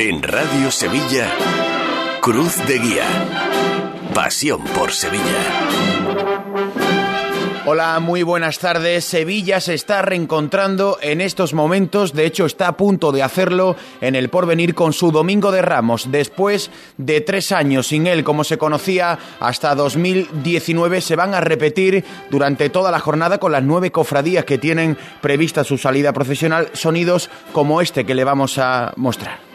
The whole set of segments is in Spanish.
En Radio Sevilla, Cruz de Guía. Pasión por Sevilla. Hola, muy buenas tardes. Sevilla se está reencontrando en estos momentos, de hecho está a punto de hacerlo en el porvenir con su Domingo de Ramos. Después de tres años sin él, como se conocía hasta 2019, se van a repetir durante toda la jornada con las nueve cofradías que tienen prevista su salida profesional, sonidos como este que le vamos a mostrar.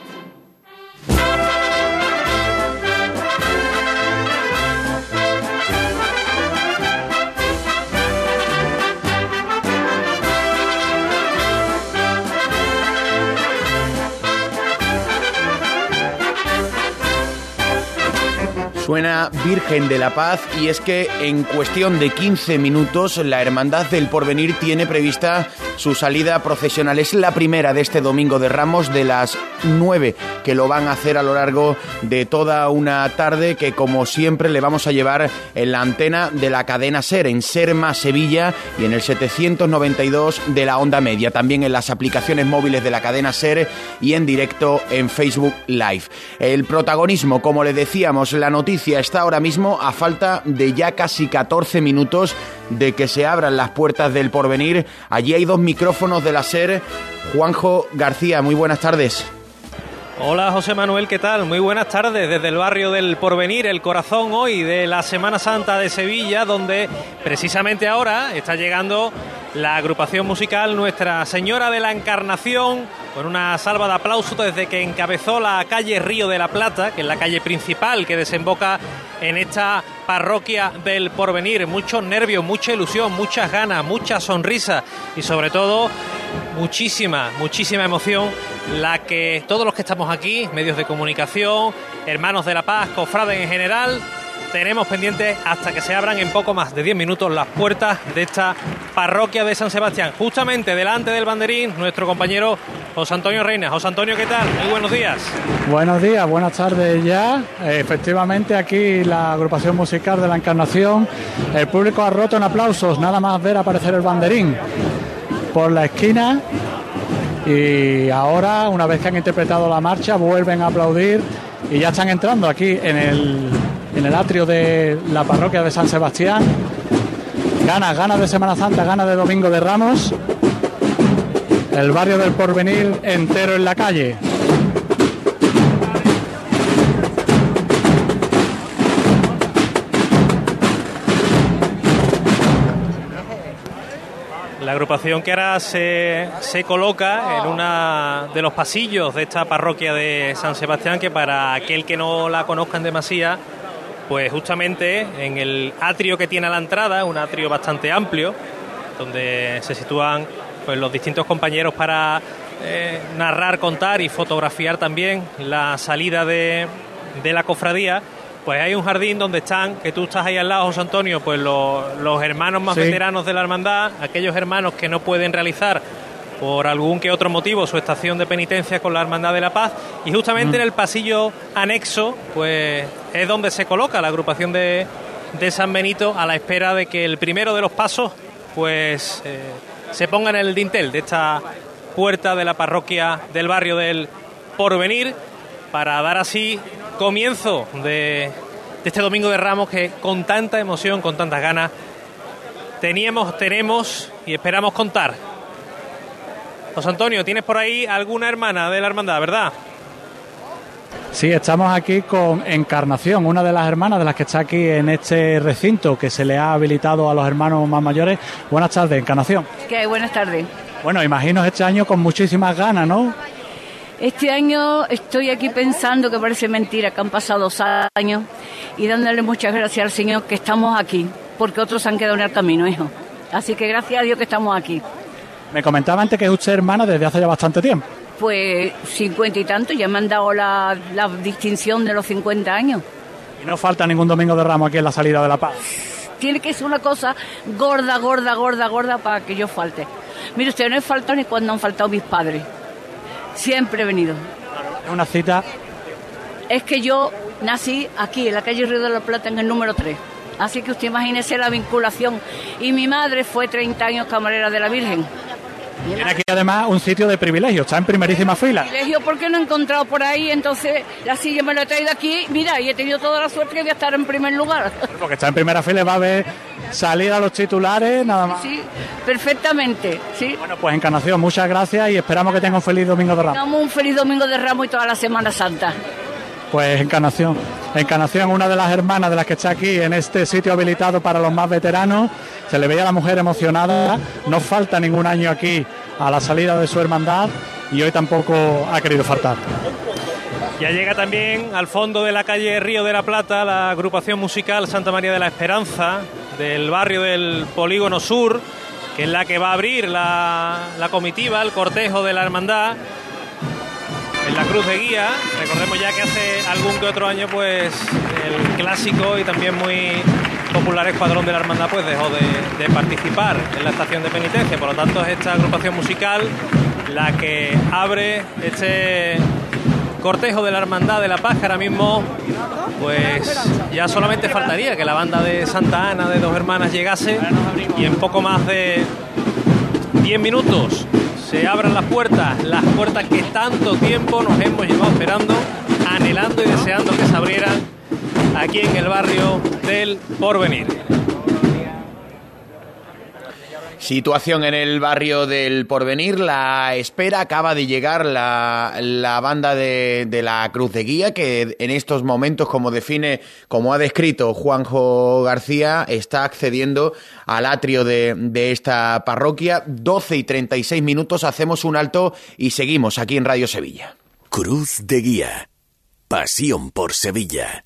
Suena Virgen de la Paz y es que en cuestión de 15 minutos la Hermandad del Porvenir tiene prevista su salida procesional. Es la primera de este Domingo de Ramos de las 9 que lo van a hacer a lo largo de toda una tarde que como siempre le vamos a llevar en la antena de la cadena SER en Serma Sevilla y en el 792 de la onda media. También en las aplicaciones móviles de la cadena SER y en directo en Facebook Live. El protagonismo, como le decíamos, la noticia está ahora mismo a falta de ya casi 14 minutos de que se abran las puertas del porvenir. Allí hay dos micrófonos de la SER. Juanjo García, muy buenas tardes. Hola José Manuel, ¿qué tal? Muy buenas tardes desde el barrio del Porvenir, el corazón hoy de la Semana Santa de Sevilla, donde precisamente ahora está llegando la agrupación musical Nuestra Señora de la Encarnación, con una salva de aplausos desde que encabezó la calle Río de la Plata, que es la calle principal que desemboca en esta parroquia del porvenir. Muchos nervios, mucha ilusión, muchas ganas, mucha sonrisa y sobre todo muchísima, muchísima emoción la que todos los que estamos aquí, medios de comunicación, hermanos de la paz, cofrades en general, tenemos pendientes hasta que se abran en poco más de 10 minutos las puertas de esta parroquia de San Sebastián. Justamente delante del banderín, nuestro compañero José Antonio Reina. José Antonio, ¿qué tal? Muy buenos días. Buenos días, buenas tardes ya. Efectivamente, aquí la agrupación musical de la Encarnación, el público ha roto en aplausos, nada más ver aparecer el banderín por la esquina. Y ahora, una vez que han interpretado la marcha, vuelven a aplaudir y ya están entrando aquí en el en el atrio de la parroquia de San Sebastián. Ganas, ganas de Semana Santa, ganas de Domingo de Ramos. El barrio del Porvenir entero en la calle. La agrupación que ahora se, se coloca en uno de los pasillos de esta parroquia de San Sebastián, que para aquel que no la conozca en demasía, pues justamente en el atrio que tiene a la entrada, un atrio bastante amplio, donde se sitúan pues, los distintos compañeros para eh, narrar, contar y fotografiar también la salida de, de, la cofradía. Pues hay un jardín donde están, que tú estás ahí al lado, José Antonio, pues los, los hermanos más veteranos de la hermandad, aquellos hermanos que no pueden realizar por algún que otro motivo su estación de penitencia con la Hermandad de la Paz y justamente mm. en el pasillo anexo pues es donde se coloca la agrupación de, San Benito a la espera de que el primero de los pasos pues eh, se ponga en el dintel de esta puerta de la parroquia del barrio del Porvenir para dar así comienzo de, de este Domingo de Ramos que con tanta emoción, con tantas ganas teníamos, tenemos y esperamos contar José Antonio, ¿tienes por ahí alguna hermana de la hermandad, verdad? Sí, estamos aquí con Encarnación, una de las hermanas de las que está aquí en este recinto que se le ha habilitado a los hermanos más mayores. Buenas tardes, Encarnación. ¿Qué Buenas tardes. Bueno, imagino este año con muchísimas ganas, ¿no? Este año estoy aquí pensando que parece mentira, que han pasado dos años y dándole muchas gracias al Señor que estamos aquí, porque otros han quedado en el camino, hijo. Así que gracias a Dios que estamos aquí. Me comentaba antes que es usted hermana desde hace ya bastante tiempo. Pues cincuenta y tanto, ya me han dado la, distinción de los 50 años. Y no falta ningún domingo de ramo aquí en la salida de La Paz. Tiene que ser una cosa gorda, gorda, gorda, gorda para que yo falte. Mire usted, no he faltado ni cuando han faltado mis padres. Siempre he venido. Es una cita. Es que yo nací aquí, en la calle Río de la Plata, en el número 3. Así que usted imagínese la vinculación. Y mi madre fue 30 años camarera de la Virgen. Tiene aquí además un sitio de privilegio, está en primerísima fila. Privilegio porque no he encontrado por ahí, entonces la silla me la he traído aquí, mira, y he tenido toda la suerte que voy a estar en primer lugar. Porque está en primera fila y va a ver salir a los titulares, nada más. Sí, perfectamente, sí. Bueno, pues Encarnación, muchas gracias y esperamos que tenga un feliz Domingo de Ramos. Un feliz Domingo de Ramos y toda la Semana Santa. Pues Encarnación. Encarnación, una de las hermanas de las que está aquí en este sitio habilitado para los más veteranos. Se le veía a la mujer emocionada. No falta ningún año aquí a la salida de su hermandad y hoy tampoco ha querido faltar. Ya llega también al fondo de la calle Río de la Plata la agrupación musical Santa María de la Esperanza del barrio del Polígono Sur, que es la que va a abrir la, la comitiva, el cortejo de la hermandad en la cruz de guía. Recordemos ya que hace algún que otro año, pues el clásico y también muy popular escuadrón de la hermandad, pues dejó de, participar en la estación de penitencia. Por lo tanto, es esta agrupación musical la que abre este cortejo de la hermandad de la paz, ahora mismo, pues ya solamente faltaría que la banda de Santa Ana de dos hermanas llegase y en poco más de 10 minutos se abran las puertas, las puertas que tanto tiempo nos hemos llevado esperando, anhelando y deseando que se abrieran aquí en el barrio del Porvenir. Situación en el barrio del Porvenir, la espera, acaba de llegar la, la banda de, de, la Cruz de Guía, que en estos momentos, como define, como ha descrito Juanjo García, está accediendo al atrio de, de esta parroquia. 12 y 36 minutos, hacemos un alto y seguimos aquí en Radio Sevilla. Cruz de Guía. Pasión por Sevilla.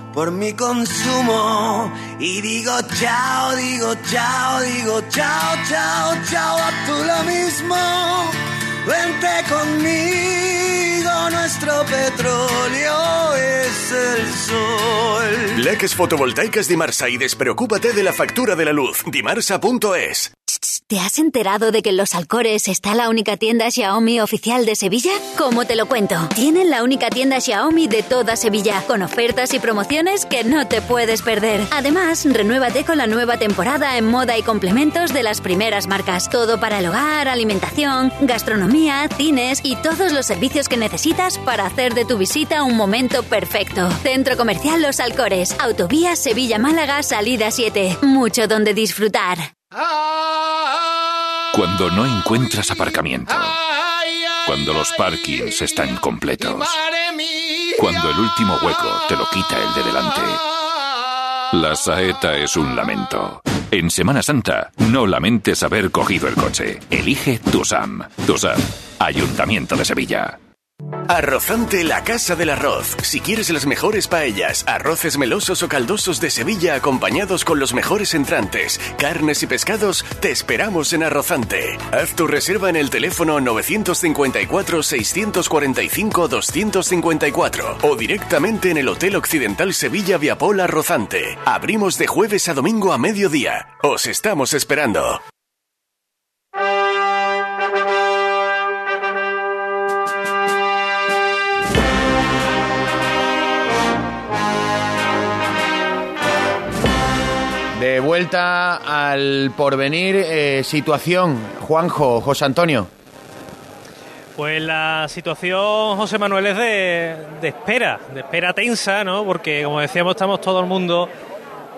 por mi consumo y digo chao, digo chao, digo chao, chao, chao, a tú lo mismo. Vente conmigo, nuestro petróleo es el sol. Leques fotovoltaicas Dimarsa y despreocúpate de la factura de la luz. Dimarsa.es ¿Te has enterado de que en Los Alcores está la única tienda Xiaomi oficial de Sevilla? ¿Cómo te lo cuento? Tienen la única tienda Xiaomi de toda Sevilla, con ofertas y promociones que no te puedes perder. Además, renuévate con la nueva temporada en moda y complementos de las primeras marcas. Todo para el hogar, alimentación, gastronomía, cines y todos los servicios que necesitas para hacer de tu visita un momento perfecto. Centro Comercial Los Alcores, Autovía Sevilla-Málaga, salida 7. Mucho donde disfrutar. Cuando no encuentras aparcamiento. Cuando los parkings están completos. Cuando el último hueco te lo quita el de delante. La saeta es un lamento. En Semana Santa, no lamentes haber cogido el coche. Elige Tusam. Tusam, Ayuntamiento de Sevilla. Arrozante la Casa del Arroz. Si quieres las mejores paellas, arroces melosos o caldosos de Sevilla acompañados con los mejores entrantes, carnes y pescados, te esperamos en Arrozante. Haz tu reserva en el teléfono 954-645-254 o directamente en el Hotel Occidental Sevilla Viapol Arrozante. Abrimos de jueves a domingo a mediodía. Os estamos esperando. Vuelta al porvenir, eh, situación, Juanjo, José Antonio. Pues la situación, José Manuel, es de, espera, de espera tensa, ¿no? Porque, como decíamos, estamos todo el mundo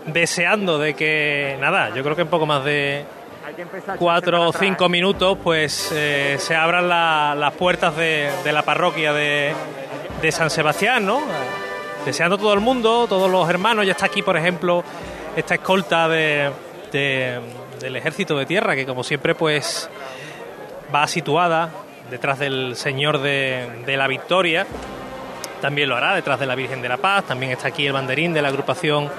deseando de que, nada, yo creo que en poco más de cuatro o cinco minutos, pues eh, se abran la, las puertas de, de la parroquia de, de San Sebastián, ¿no? Deseando todo el mundo, todos los hermanos, ya está aquí, por ejemplo, esta escolta de, de, del ejército de tierra que como siempre pues va situada detrás del Señor de, la Victoria. También lo hará detrás de la Virgen de la Paz. También está aquí el banderín de la agrupación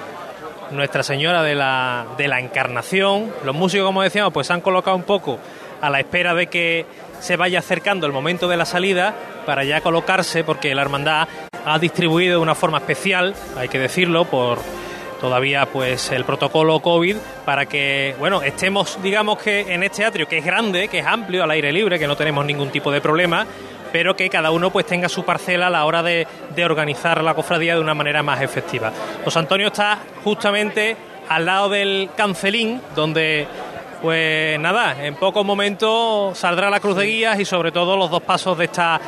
Nuestra Señora de la, de la Encarnación. Los músicos como decíamos pues han colocado un poco a la espera de que se vaya acercando el momento de la salida para ya colocarse, porque la hermandad ha distribuido de una forma especial, hay que decirlo, por todavía pues el protocolo COVID para que, bueno, estemos, digamos que en este atrio que es grande, que es amplio, al aire libre, que no tenemos ningún tipo de problema, pero que cada uno pues tenga su parcela a la hora de, de organizar la cofradía de una manera más efectiva. José Antonio está justamente al lado del cancelín, donde pues nada, en pocos momentos saldrá la cruz de guías y sobre todo los dos pasos de esta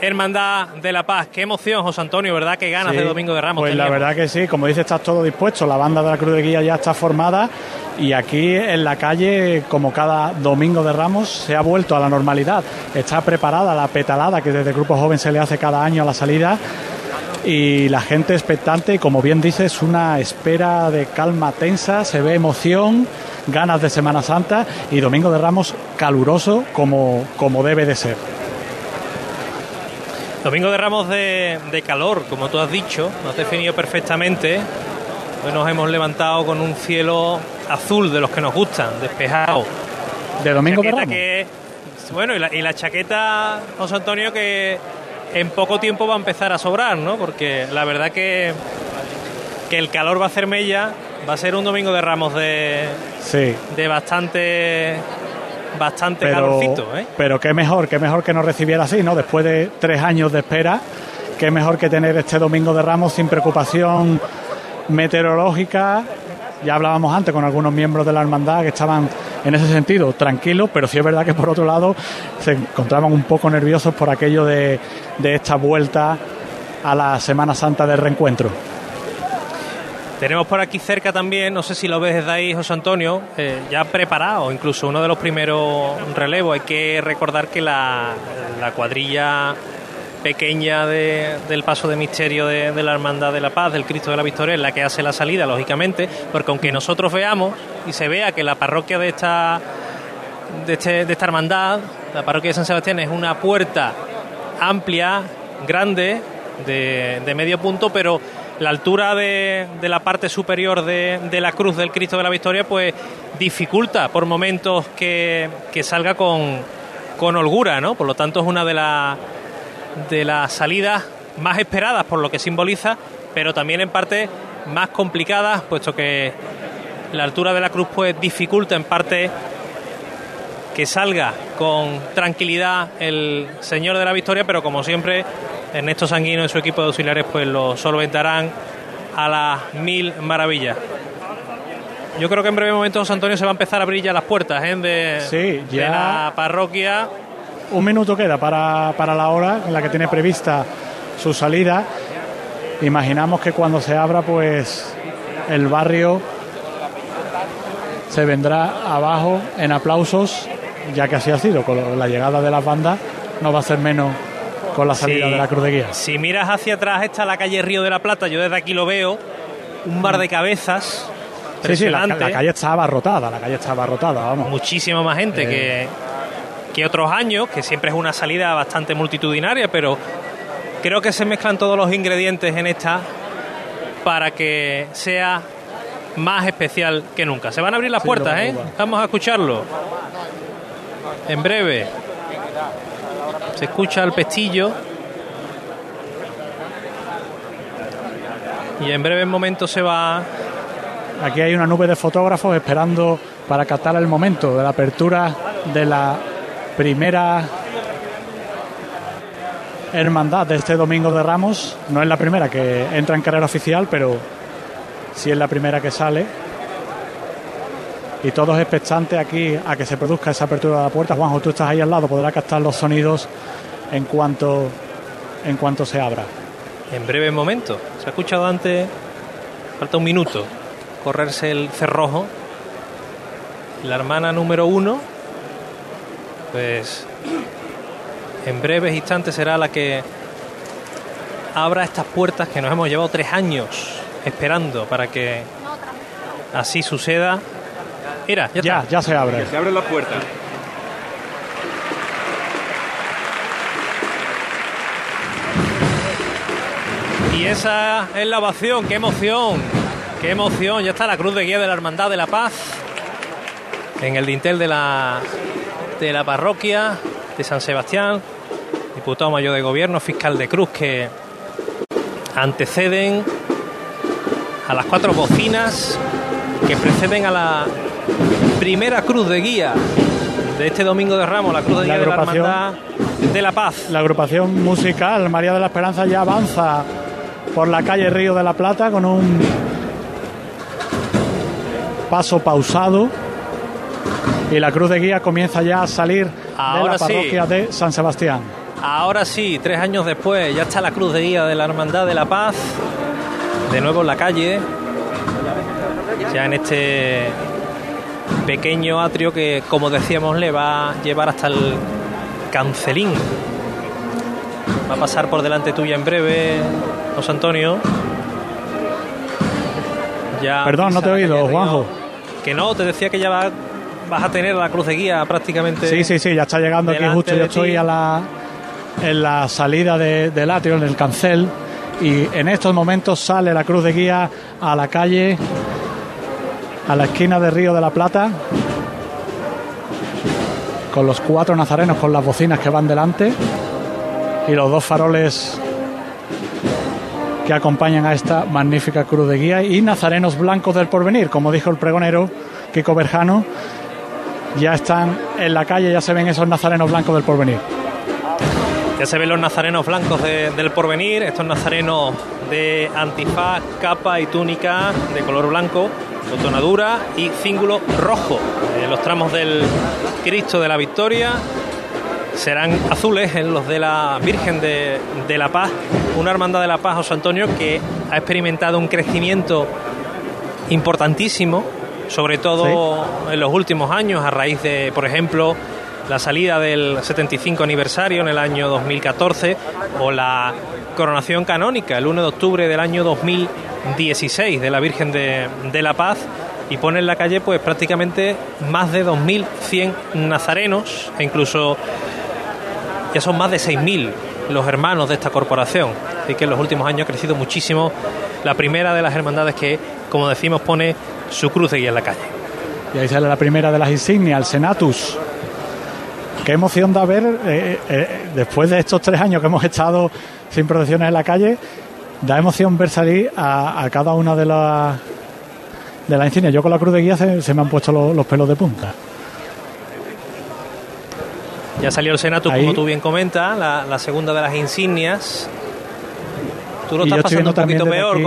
Hermandad de la Paz. Qué emoción, José Antonio, ¿verdad? Qué ganas de Domingo de Ramos. Pues la verdad que sí, como dice, está todo dispuesto. La banda de la Cruz de Guía ya está formada y aquí en la calle, como cada Domingo de Ramos, se ha vuelto a la normalidad. Está preparada la petalada que desde el Grupo Joven se le hace cada año a la salida y la gente expectante, como bien dices, una espera de calma tensa, se ve emoción, ganas de Semana Santa y Domingo de Ramos caluroso como, como debe de ser. Domingo de Ramos de, calor, como tú has dicho, lo has definido perfectamente. Hoy nos hemos levantado con un cielo azul de los que nos gustan, despejado. De Domingo de Ramos. bueno, y la, y la chaqueta, José Antonio, que en poco tiempo va a empezar a sobrar, ¿no? Porque la verdad que, que el calor va a hacer mella, va a ser un domingo de ramos de, sí. de bastante bastante pero, ¿eh? Pero qué mejor, qué mejor que nos recibiera así, ¿no? Después de tres años de espera, qué mejor que tener este domingo de Ramos sin preocupación meteorológica. Ya hablábamos antes con algunos miembros de la hermandad que estaban en ese sentido tranquilos, pero sí es verdad que por otro lado se encontraban un poco nerviosos por aquello de, de esta vuelta a la Semana Santa del reencuentro. Tenemos por aquí cerca también, no sé si lo ves desde ahí, José Antonio, eh, ya preparado, incluso uno de los primeros relevos. Hay que recordar que la, cuadrilla pequeña del paso de misterio de, la Hermandad de la Paz, del Cristo de la Victoria, es la que hace la salida, lógicamente, porque aunque nosotros veamos y se vea que la parroquia de esta, de, este, de esta hermandad, la parroquia de San Sebastián, es una puerta amplia, grande, de, de medio punto, pero la altura de, la parte superior de, la cruz del Cristo de la Victoria, pues dificulta por momentos que, salga con, holgura, ¿no? Por lo tanto, es una de, de las salidas más esperadas por lo que simboliza, pero también en parte más complicadas, puesto que la altura de la cruz pues dificulta en parte que salga con tranquilidad el Señor de la Victoria, pero como siempre Ernesto Sanguino y su equipo de auxiliares pues lo solventarán a las mil maravillas. Yo creo que en breve momento José Antonio se va a empezar a abrir ya las puertas ¿eh? de, la parroquia. Un minuto queda para, para la hora en la que tiene prevista su salida. Imaginamos que cuando se abra, pues el barrio se vendrá abajo en aplausos, ya que así ha sido, con la llegada de las bandas, no va a ser menos con la salida de la Cruz de Guía. Si miras hacia atrás está la calle Río de la Plata, yo desde aquí lo veo, un bar de cabezas. Sí, sí, la, calle está abarrotada, la calle está abarrotada, vamos. Muchísima más gente que, eh. que otros años, que siempre es una salida bastante multitudinaria, pero creo que se mezclan todos los ingredientes en esta para que sea más especial que nunca. Se van a abrir las puertas, ¿eh? Vamos a escucharlo. En breve. Se escucha el pestillo. Y en breve momento se va. Aquí hay una nube de fotógrafos esperando para captar el momento de la apertura de la primera hermandad de este domingo de Ramos. No es la primera que entra en carrera oficial, pero sí es la primera que sale. Y todos expectantes aquí a que se produzca esa apertura de la puerta. Juanjo, tú estás ahí al lado, podrá captar los sonidos en cuanto, en cuanto se abra. En breve momento. Se ha escuchado antes, falta un minuto, correrse el cerrojo. La hermana número uno, pues en breves instantes será la que abra estas puertas que nos hemos llevado tres años esperando para que así suceda. Mira, ya, ya, ya se abre. Se abre la puerta. Y esa es la ovación, qué emoción, qué emoción. Ya está la cruz de guía de la Hermandad de la Paz en el dintel de la de la parroquia de San Sebastián, diputado mayor de gobierno, fiscal de Cruz, que anteceden a las cuatro bocinas que preceden a la primera cruz de guía de este domingo de Ramos, la cruz de guía de la Hermandad de la Paz. La agrupación musical María de la Esperanza ya avanza por la calle Río de la Plata con un paso pausado y la cruz de guía comienza ya a salir de la parroquia de San Sebastián. Ahora sí, tres años después, ya está la cruz de guía de la Hermandad de la Paz, de nuevo en la calle, ya en este pequeño atrio que, como decíamos, le va a llevar hasta el Cancelín. Va a pasar por delante tuya en breve, José Antonio. Ya Perdón, no te he oído, Juanjo. Que no, te decía que ya vas a tener la cruz de guía prácticamente. Sí, sí, sí, ya está llegando aquí justo. Yo estoy a la, en la salida del atrio, en el cancel. Y en estos momentos sale la cruz de guía a la calle a la esquina de Río de la Plata, con los cuatro nazarenos con las bocinas que van delante y los dos faroles que acompañan a esta magnífica cruz de guía y nazarenos blancos del porvenir, como dijo el pregonero Kiko Berjano, ya están en la calle, ya se ven esos nazarenos blancos del porvenir. Ya se ven los nazarenos blancos del porvenir, estos nazarenos de antifaz, capa y túnica de color blanco tonadura y cíngulo rojo. eh, los tramos del Cristo de la Victoria serán azules en los de la Virgen de, la Paz, una hermandad de la Paz, José Antonio, que ha experimentado un crecimiento importantísimo, sobre todo en los últimos años, a raíz de, por ejemplo, la salida del 75 aniversario en el año 2014 o la coronación canónica el 1 de octubre del año 2016 de la Virgen de, la Paz y pone en la calle pues prácticamente más de 2.100 nazarenos e incluso ya son más de 6.000 los hermanos de esta corporación. Así que en los últimos años ha crecido muchísimo la primera de las hermandades que, como decimos, pone su cruz de guía en la calle. Y ahí sale la primera de las insignias, el Senatus, qué emoción da ver, eh, eh, eh, después de estos tres años que hemos estado sin procesiones en la calle, da emoción ver salir a, cada una de las de las insignias. Yo con la cruz de guía se, me han puesto los, pelos de punta. Ya salió el Senatus, como tú bien comentas, la, segunda de las insignias. Tú lo estás pasando un poquito peor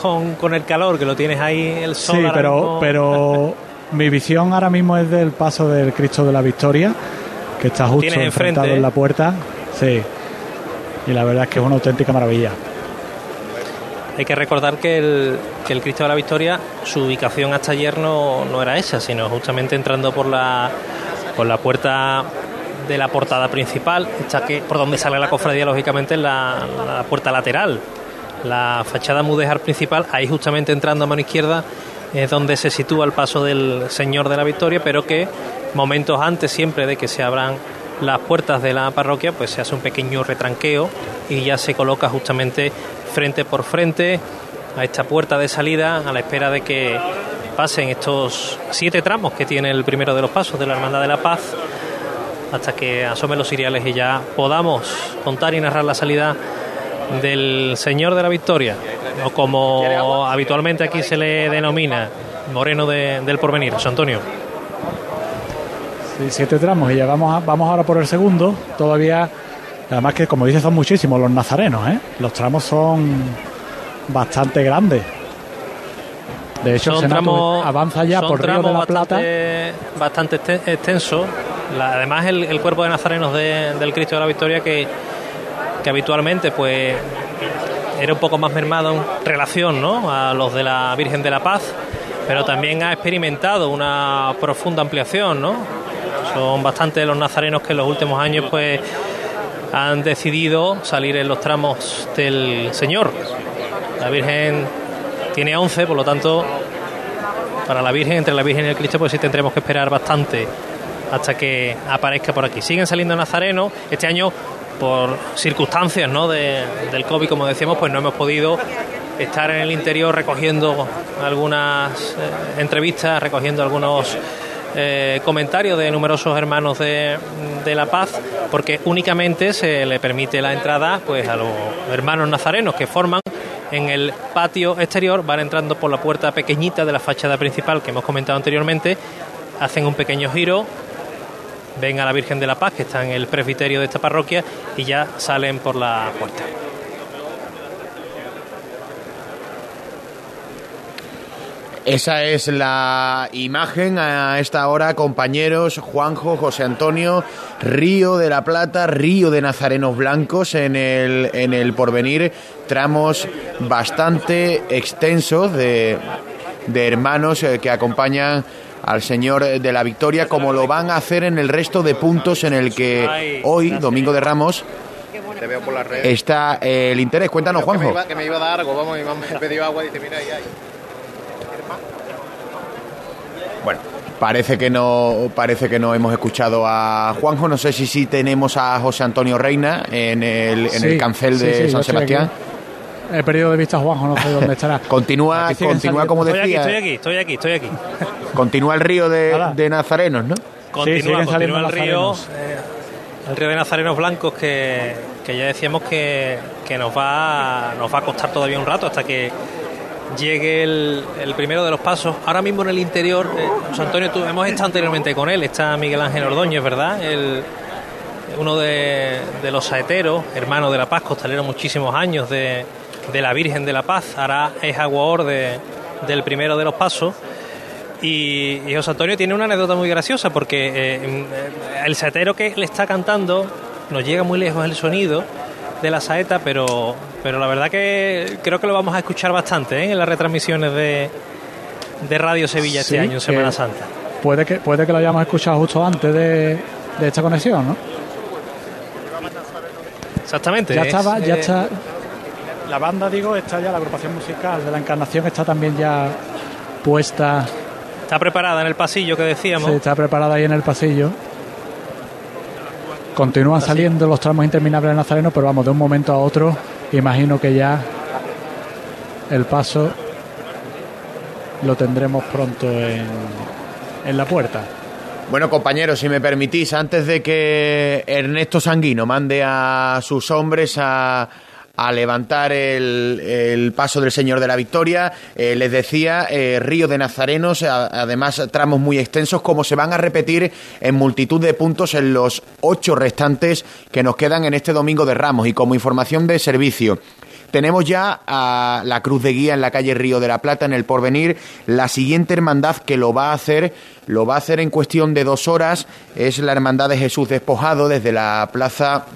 con, con, el calor, que lo tienes ahí el sol. Sí, pero, pero mi visión ahora mismo es del paso del Cristo de la Victoria que está justo enfrentado en la puerta. Sí. Y la verdad es que es una auténtica maravilla. Hay que recordar que el, que el Cristo de la Victoria, su ubicación hasta ayer no, no era esa, sino justamente entrando por la, por la puerta de la portada principal, esta que, por donde sale la cofradía, lógicamente, es la, la puerta lateral. La fachada mudéjar principal, ahí justamente entrando a mano izquierda, es donde se sitúa el paso del Señor de la Victoria, pero que momentos antes siempre de que se abran las puertas de la parroquia, pues se hace un pequeño retranqueo y ya se coloca justamente frente por frente a esta puerta de salida a la espera de que pasen estos siete tramos que tiene el primero de los pasos de la Hermandad de la Paz hasta que asomen los ciriales y ya podamos contar y narrar la salida del Señor de la Victoria, o como habitualmente aquí se le denomina, Moreno del Porvenir, Antonio siete tramos y ya vamos, vamos ahora por el segundo. Todavía, además que como dices son muchísimos los nazarenos, ¿eh? Los tramos son bastante grandes. De hecho, el avanza ya por Río de la Plata. Bastante extenso. además, el, cuerpo de nazarenos del Cristo de la Victoria que, que habitualmente pues era un poco más mermado en relación ¿no? a los de la Virgen de la Paz, pero también ha experimentado una profunda ampliación, ¿no? Son bastantes los nazarenos que en los últimos años pues han decidido salir en los tramos del Señor. La Virgen tiene 11, por lo tanto, para la Virgen, entre la Virgen y el Cristo, pues sí tendremos que esperar bastante hasta que aparezca por aquí. Siguen saliendo nazarenos. Este año, por circunstancias ¿no? del COVID, como decíamos, pues no hemos podido estar en el interior recogiendo algunas eh, entrevistas, recogiendo algunos eh, de numerosos hermanos de, de, La Paz, porque únicamente se le permite la entrada pues a los hermanos nazarenos que forman en el patio exterior, van entrando por la puerta pequeñita de la fachada principal que hemos comentado anteriormente, hacen un pequeño giro, ven a la Virgen de la Paz, que está en el presbiterio de esta parroquia, y ya salen por la puerta. Esa es la imagen a esta hora, compañeros. Juanjo, José Antonio, Río de la Plata, Río de Nazarenos Blancos en el, en el porvenir. Tramos bastante extensos de, de hermanos eh, que acompañan al Señor de la Victoria, como lo van a hacer en el resto de puntos en el que hoy, Domingo de Ramos, está el interés. Cuéntanos, Juanjo. Que me iba, a dar algo, vamos, me pedido agua y dice, mira, ahí hay. Bueno, parece que no parece que no hemos escuchado a Juanjo. No sé si sí tenemos a José Antonio Reina en el, en el cancel de sí, sí, San Sebastián. He perdido de vista a Juanjo, no sé dónde estará. Continúa, Aquí continúa como Estoy aquí, decía. estoy aquí, estoy aquí, estoy aquí. Continúa el río de, Nazarenos, ¿no? Continúa, continúa el río, eh, el río de Nazarenos Blancos que, que ya decíamos que, que nos va nos va a costar todavía un rato hasta que llegue el, el primero de los pasos. Ahora mismo en el interior, eh, José Antonio, tú, hemos estado anteriormente con él, está Miguel Ángel Ordóñez, ¿verdad? El, uno de, de los saeteros, hermano de La Paz, costalero muchísimos años de, de la Virgen de la Paz, ahora es aguador de, del primero de los pasos. Y, José Antonio tiene una anécdota muy graciosa porque eh, eh, el saetero que le está cantando nos llega muy lejos el sonido de la saeta, pero, pero la verdad que creo que lo vamos a escuchar bastante ¿eh? en las retransmisiones de, de Radio Sevilla este Sí, año, en Semana que- Santa. Puede que, puede que lo hayamos escuchado justo antes de, de esta conexión, ¿no? Exactamente. Ya es, estaba, ya eh, está. La banda, digo, está ya, la agrupación musical de la Encarnación está también ya puesta, Está preparada en el pasillo que decíamos. sí, está preparada ahí en el pasillo. Continúan saliendo los tramos interminables de Nazareno, pero vamos, de un momento a otro, imagino que ya el paso lo tendremos pronto en, en la puerta. Bueno, compañeros, si me permitís, antes de que Ernesto Sanguino mande a sus hombres a, a levantar el, el paso del Señor de la Victoria, eh, les decía, eh, Río de Nazarenos, además tramos muy extensos, como se van a repetir en multitud de puntos en los ocho restantes que nos quedan en este Domingo de Ramos. Y como información de servicio, tenemos ya a la Cruz de Guía en la calle Río de la Plata, en el Porvenir. La siguiente hermandad que lo va a hacer, lo va a hacer en cuestión de dos horas, es la Hermandad de Jesús Despojado desde la plaza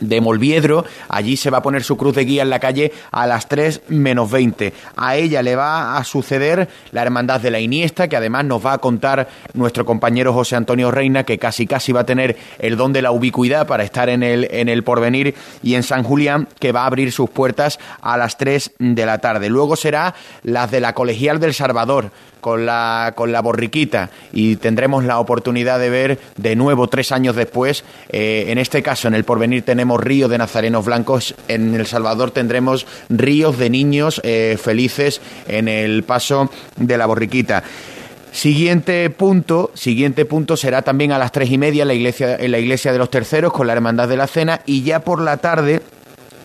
de Molviedro, allí se va a poner su cruz de guía en la calle a las 3 menos 20. A ella le va a suceder la Hermandad de la Iniesta, que además nos va a contar nuestro compañero José Antonio Reina, que casi casi va a tener el don de la ubicuidad para estar en el, en el porvenir, y en San Julián, que va a abrir sus puertas a las 3 de la tarde. Luego será las de la Colegial del Salvador, con la, con la borriquita y tendremos la oportunidad de ver de nuevo tres años después, eh, en este caso en el porvenir tenemos río de nazarenos blancos, en El Salvador tendremos ríos de niños eh, felices en el paso de la borriquita. Siguiente punto, siguiente punto será también a las tres y media en la iglesia, en la iglesia de los terceros con la hermandad de la cena y ya por la tarde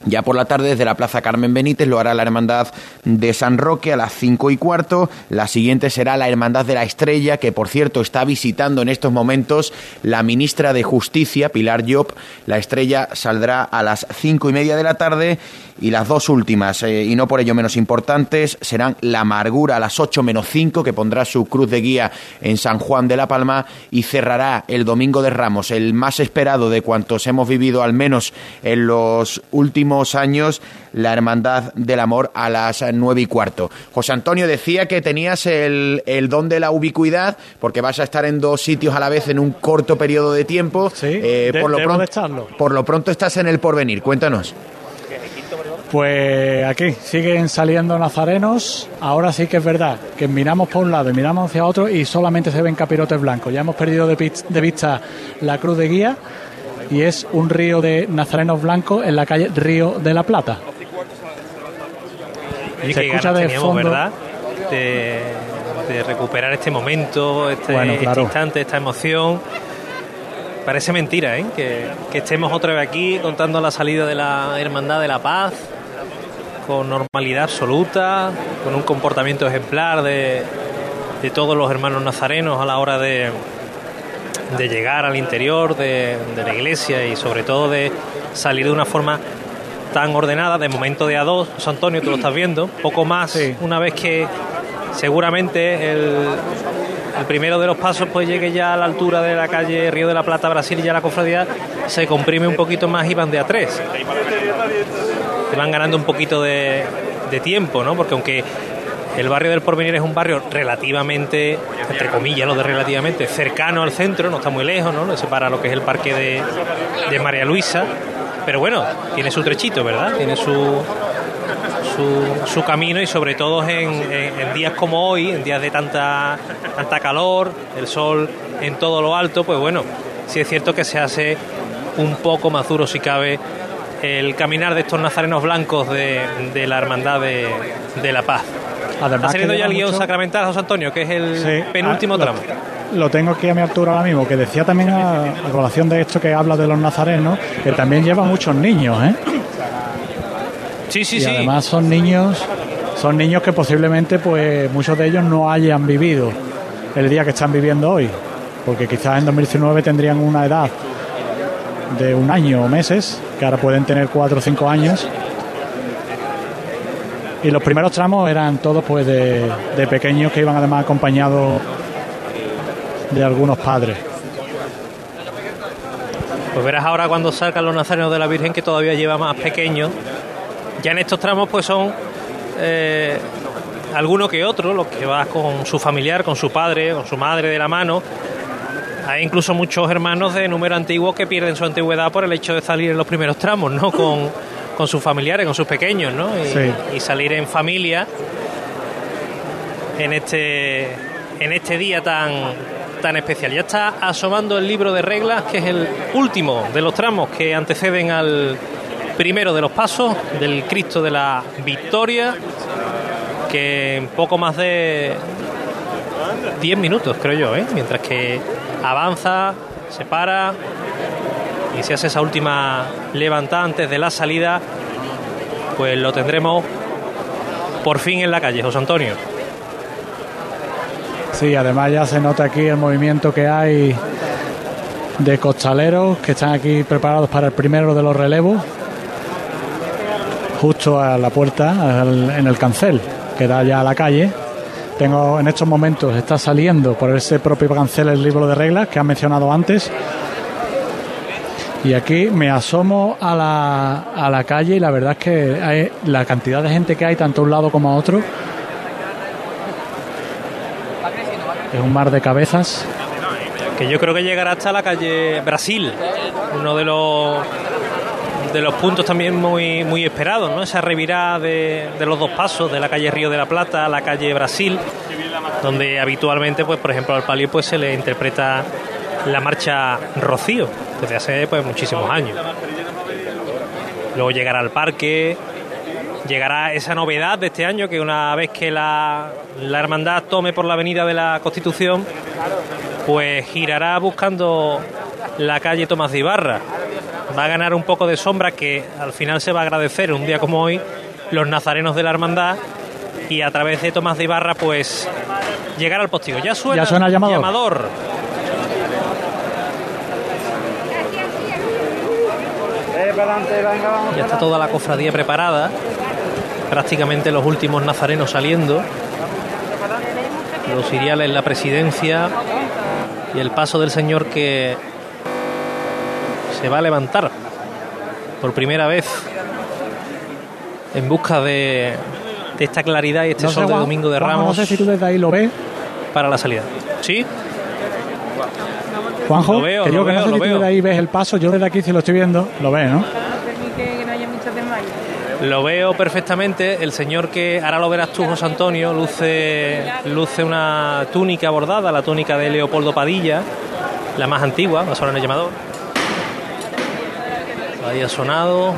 ya por la tarde, desde la Plaza Carmen Benítez, lo hará la Hermandad de San Roque a las cinco y cuarto. La siguiente será la Hermandad de la Estrella, que por cierto está visitando en estos momentos la ministra de Justicia, Pilar Llop. La Estrella saldrá a las cinco y media de la tarde. Y las dos últimas, eh, y no por ello menos importantes, serán La Amargura a las ocho menos cinco, que pondrá su cruz de guía en San Juan de la Palma, y cerrará el Domingo de Ramos, el más esperado de cuantos hemos vivido, al menos en los últimos años, la Hermandad del Amor a las nueve y cuarto. José Antonio decía que tenías el, el don de la ubicuidad, porque vas a estar en dos sitios a la vez en un corto periodo de tiempo. Eh, de- por, lo debo pronto, de estarlo. por lo pronto estás en el porvenir, cuéntanos. Pues aquí siguen saliendo nazarenos. Ahora sí que es verdad que miramos por un lado y miramos hacia otro y solamente se ven capirotes blancos. Ya hemos perdido de, vista la cruz de guía y es un río de nazarenos blancos en la calle Río de la Oye, Se escucha de teníamos, fondo. ¿verdad? De, de recuperar este momento, este, este instante, esta emoción. Parece mentira, ¿eh? Que, que, estemos otra vez aquí contando la salida de la Hermandad de la Paz con normalidad absoluta, con un comportamiento ejemplar de, de todos los hermanos nazarenos a la hora de, de llegar al interior de, de, la iglesia y sobre todo de salir de una forma tan ordenada, de momento de a dos, José Antonio, tú lo estás viendo, poco más una vez que seguramente el, el, primero de los pasos pues llegue ya a la altura de la calle Río de la Plata, Brasil y ya la cofradía se comprime un poquito más y van de a tres. Se van ganando un poquito de, tiempo, ¿no? Porque aunque el barrio del Porvenir es un barrio relativamente, entre comillas, lo de relativamente, cercano al centro, no está muy lejos, ¿no? Le separa lo que es el parque de, de María Luisa, pero bueno, tiene su trechito, ¿verdad? Tiene su, su, camino y sobre todo en, días como hoy, en días de tanta, tanta calor, el sol en todo lo alto, pues bueno, sí es cierto que se hace un poco más duro si cabe el caminar de estos nazarenos blancos de, de la Hermandad de, de la Paz. Además Está saliendo ya el guion sacramental José Antonio, que es el penúltimo ah, tramo. Lo tengo aquí a mi altura ahora mismo, que decía también a, a colación de esto que habla de los nazarenos, que también lleva muchos niños, ¿eh? Sí, sí, y sí. Además son niños, son niños que posiblemente, pues, muchos de ellos no hayan vivido el día que están viviendo hoy, porque quizás en 2019 tendrían una edad de un año o meses, que ahora pueden tener cuatro o cinco años y los primeros tramos eran todos pues de, pequeños que iban además acompañados de algunos padres. Pues verás ahora cuando salgan los nazarenos de la Virgen que todavía lleva más pequeños. Ya en estos tramos pues son eh, algunos que otros, los que vas con su familiar, con su padre, con su madre de la mano. Hay incluso muchos hermanos de número antiguo que pierden su antigüedad por el hecho de salir en los primeros tramos, ¿no? Con, con sus familiares, con sus pequeños, ¿no? Y, salir en familia en este, en este día tan, tan especial. Ya está asomando el libro de reglas, que es el último de los tramos que anteceden al primero de los pasos del Cristo de la Victoria, que en poco más de 10 minutos, creo yo, ¿eh? mientras que avanza, se para, y se hace esa última levantada antes de la salida, pues lo tendremos por fin en la calle, José Antonio. Sí, además ya se nota aquí el movimiento que hay de costaleros que están aquí preparados para el primero de los relevos, justo a la puerta, en el cancel que da ya a la calle. Tengo en estos momentos, está saliendo por ese propio cancel el libro de reglas que han mencionado antes, y aquí me asomo a la, a la calle y la verdad es que la cantidad de gente que hay tanto a un lado como a otro es un mar de cabezas. Que yo creo que llegará hasta la calle Brasil, uno de los de los puntos también muy muy esperados, ¿no? Esa revirada de, de, los dos pasos de la calle Río de la Plata a la calle Brasil, donde habitualmente, pues por ejemplo al palio pues se le interpreta la marcha Rocío desde hace pues muchísimos años. Luego llegará al parque, llegará esa novedad de este año que una vez que la, la hermandad tome por la avenida de la Constitución, pues girará buscando la calle Tomás de Ibarra. Va a ganar un poco de sombra que al final se va a agradecer un día como hoy los nazarenos de la hermandad y a través de Tomás de Ibarra pues llegar al postigo. Ya suena, ya suena el llamador. llamador. Ya está toda la cofradía preparada, prácticamente los últimos nazarenos saliendo, los iriales en la presidencia y el paso del Señor que se va a levantar por primera vez en busca de, esta claridad y este sol de Domingo de Ramos. no sé si tú desde ahí lo ves. Para la salida. ¿Sí? Juanjo, lo veo, que yo lo que veo, no sé si tú veo. de ahí ves el paso, yo desde aquí si lo estoy viendo, lo ves, ¿no? Lo veo perfectamente. El señor que ahora lo verás tú, José Antonio, luce, luce una túnica bordada, la túnica de Leopoldo Padilla, la más antigua, va a sonar el llamador. Ahí sonado.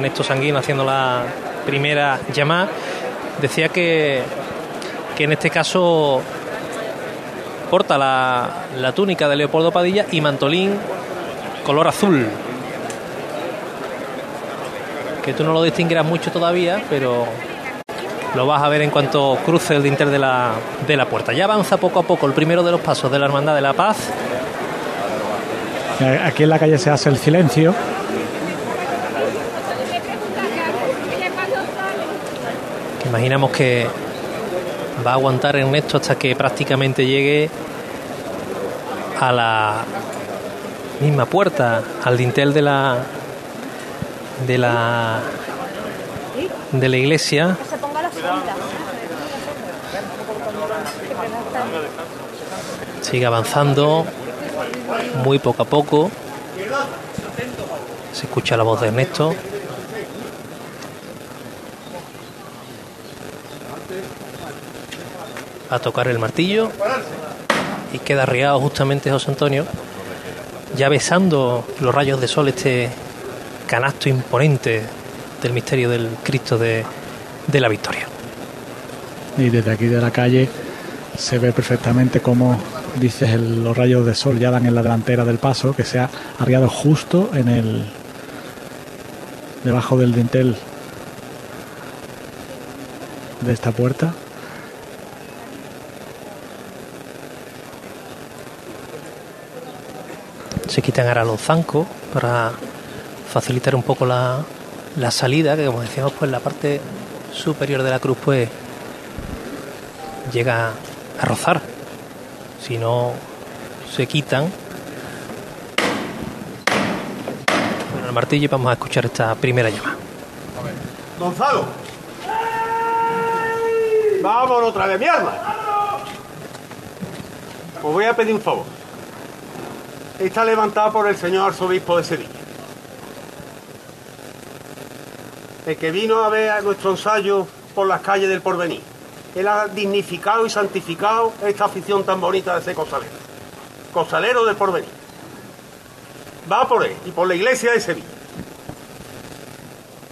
Néstor Sanguino haciendo la primera llamada. Decía que, que en este caso porta la, la túnica de Leopoldo Padilla y mantolín color azul. Que tú no lo distinguirás mucho todavía, pero lo vas a ver en cuanto cruce el dintel de la, de la puerta. Ya avanza poco a poco el primero de los pasos de la Hermandad de la Paz. Aquí en la calle se hace el silencio. Imaginamos que va a aguantar Ernesto hasta que prácticamente llegue a la misma puerta, al dintel de la de la de la iglesia. Sigue avanzando muy poco a poco. Se escucha la voz de Ernesto. A tocar el martillo y queda arriado justamente José Antonio, ya besando los rayos de sol este canasto imponente del misterio del Cristo de, de la Victoria. Y desde aquí de la calle se ve perfectamente cómo dices el- los rayos de sol ya dan en la delantera del paso, que se ha arriado justo en el debajo del dintel de esta puerta. Se quitan ahora los zancos para facilitar un poco la, la salida, que como decíamos, pues la parte superior de la cruz pues llega a rozar. Si no se quitan. Bueno, el martillo y vamos a escuchar esta primera llamada. Gonzalo. Vamos otra vez, mi arma. Os voy a pedir un favor. Está levantada por el señor arzobispo de Sevilla. El que vino a ver nuestro ensayo por las calles del porvenir. Él ha dignificado y santificado esta afición tan bonita de ser cosalero. Cosalero del porvenir. Va por él y por la iglesia de Sevilla.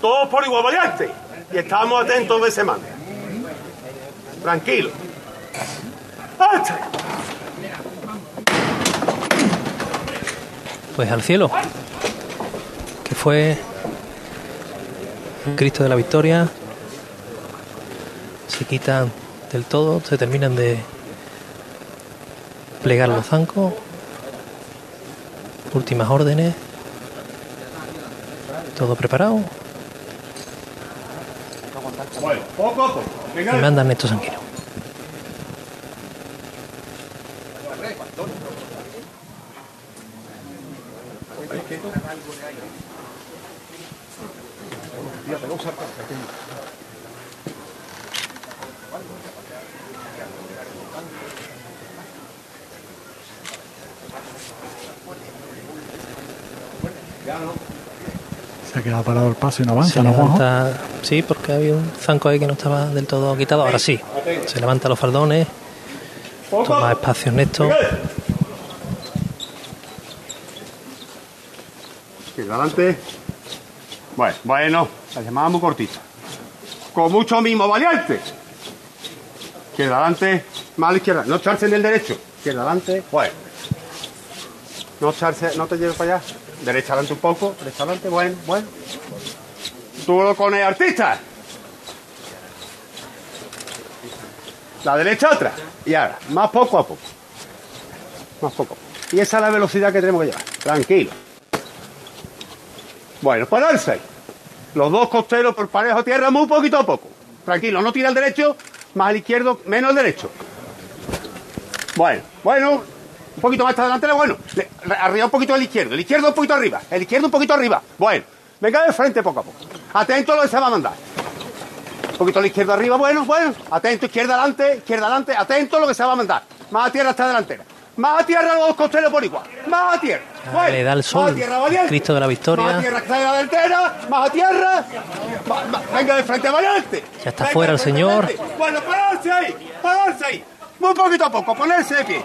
Todos por igual variante. Y estamos atentos de semana. Tranquilo. ¡Este! Pues al cielo. Que fue Cristo de la Victoria. Se quitan del todo, se terminan de plegar los zancos. Últimas órdenes. Todo preparado. Y manda Ernesto Sanguino. Se ha quedado parado el paso y no avanza, Se ¿no, Juanjo? levanta, sí, porque había un zanco ahí que no estaba del todo quitado. Ahora sí, se levanta los faldones, toma espacio Ernesto. Izquierda adelante. Bueno, bueno, la llamada muy cortita. Con mucho mismo valiente. Izquierda adelante, más a la izquierda. No echarse en el derecho. Izquierda adelante. Bueno. No echarse, no te lleves para allá. Derecha adelante un poco, derecha adelante, bueno, bueno. Lo con el artista. La derecha otra. Y ahora, más poco a poco. Más poco a poco. Y esa es la velocidad que tenemos que llevar. Tranquilo. Bueno, pararse ahí. Los dos costeros por parejo tierra muy poquito a poco. Tranquilo, no tira al derecho, más al izquierdo, menos al derecho. Bueno, bueno, un poquito más adelante, bueno. Arriba un poquito el izquierdo, el izquierdo un poquito arriba, el izquierdo un poquito arriba. Bueno, venga de frente poco a poco. Atento a lo que se va a mandar. Un poquito a la izquierda arriba, bueno, bueno. Atento, izquierda adelante, izquierda adelante, atento a lo que se va a mandar. Más a tierra hasta delantera. Más a tierra los dos costeros por igual. Más a tierra. Bueno, Le da el más sol, a tierra, valiente. Cristo de la Más a Victoria. tierra, la delantera, más a tierra. Venga de frente, valiente. Ya está Venga fuera el señor. Bueno, pararse ahí, pararse ahí. Muy poquito a poco, ponerse de pie.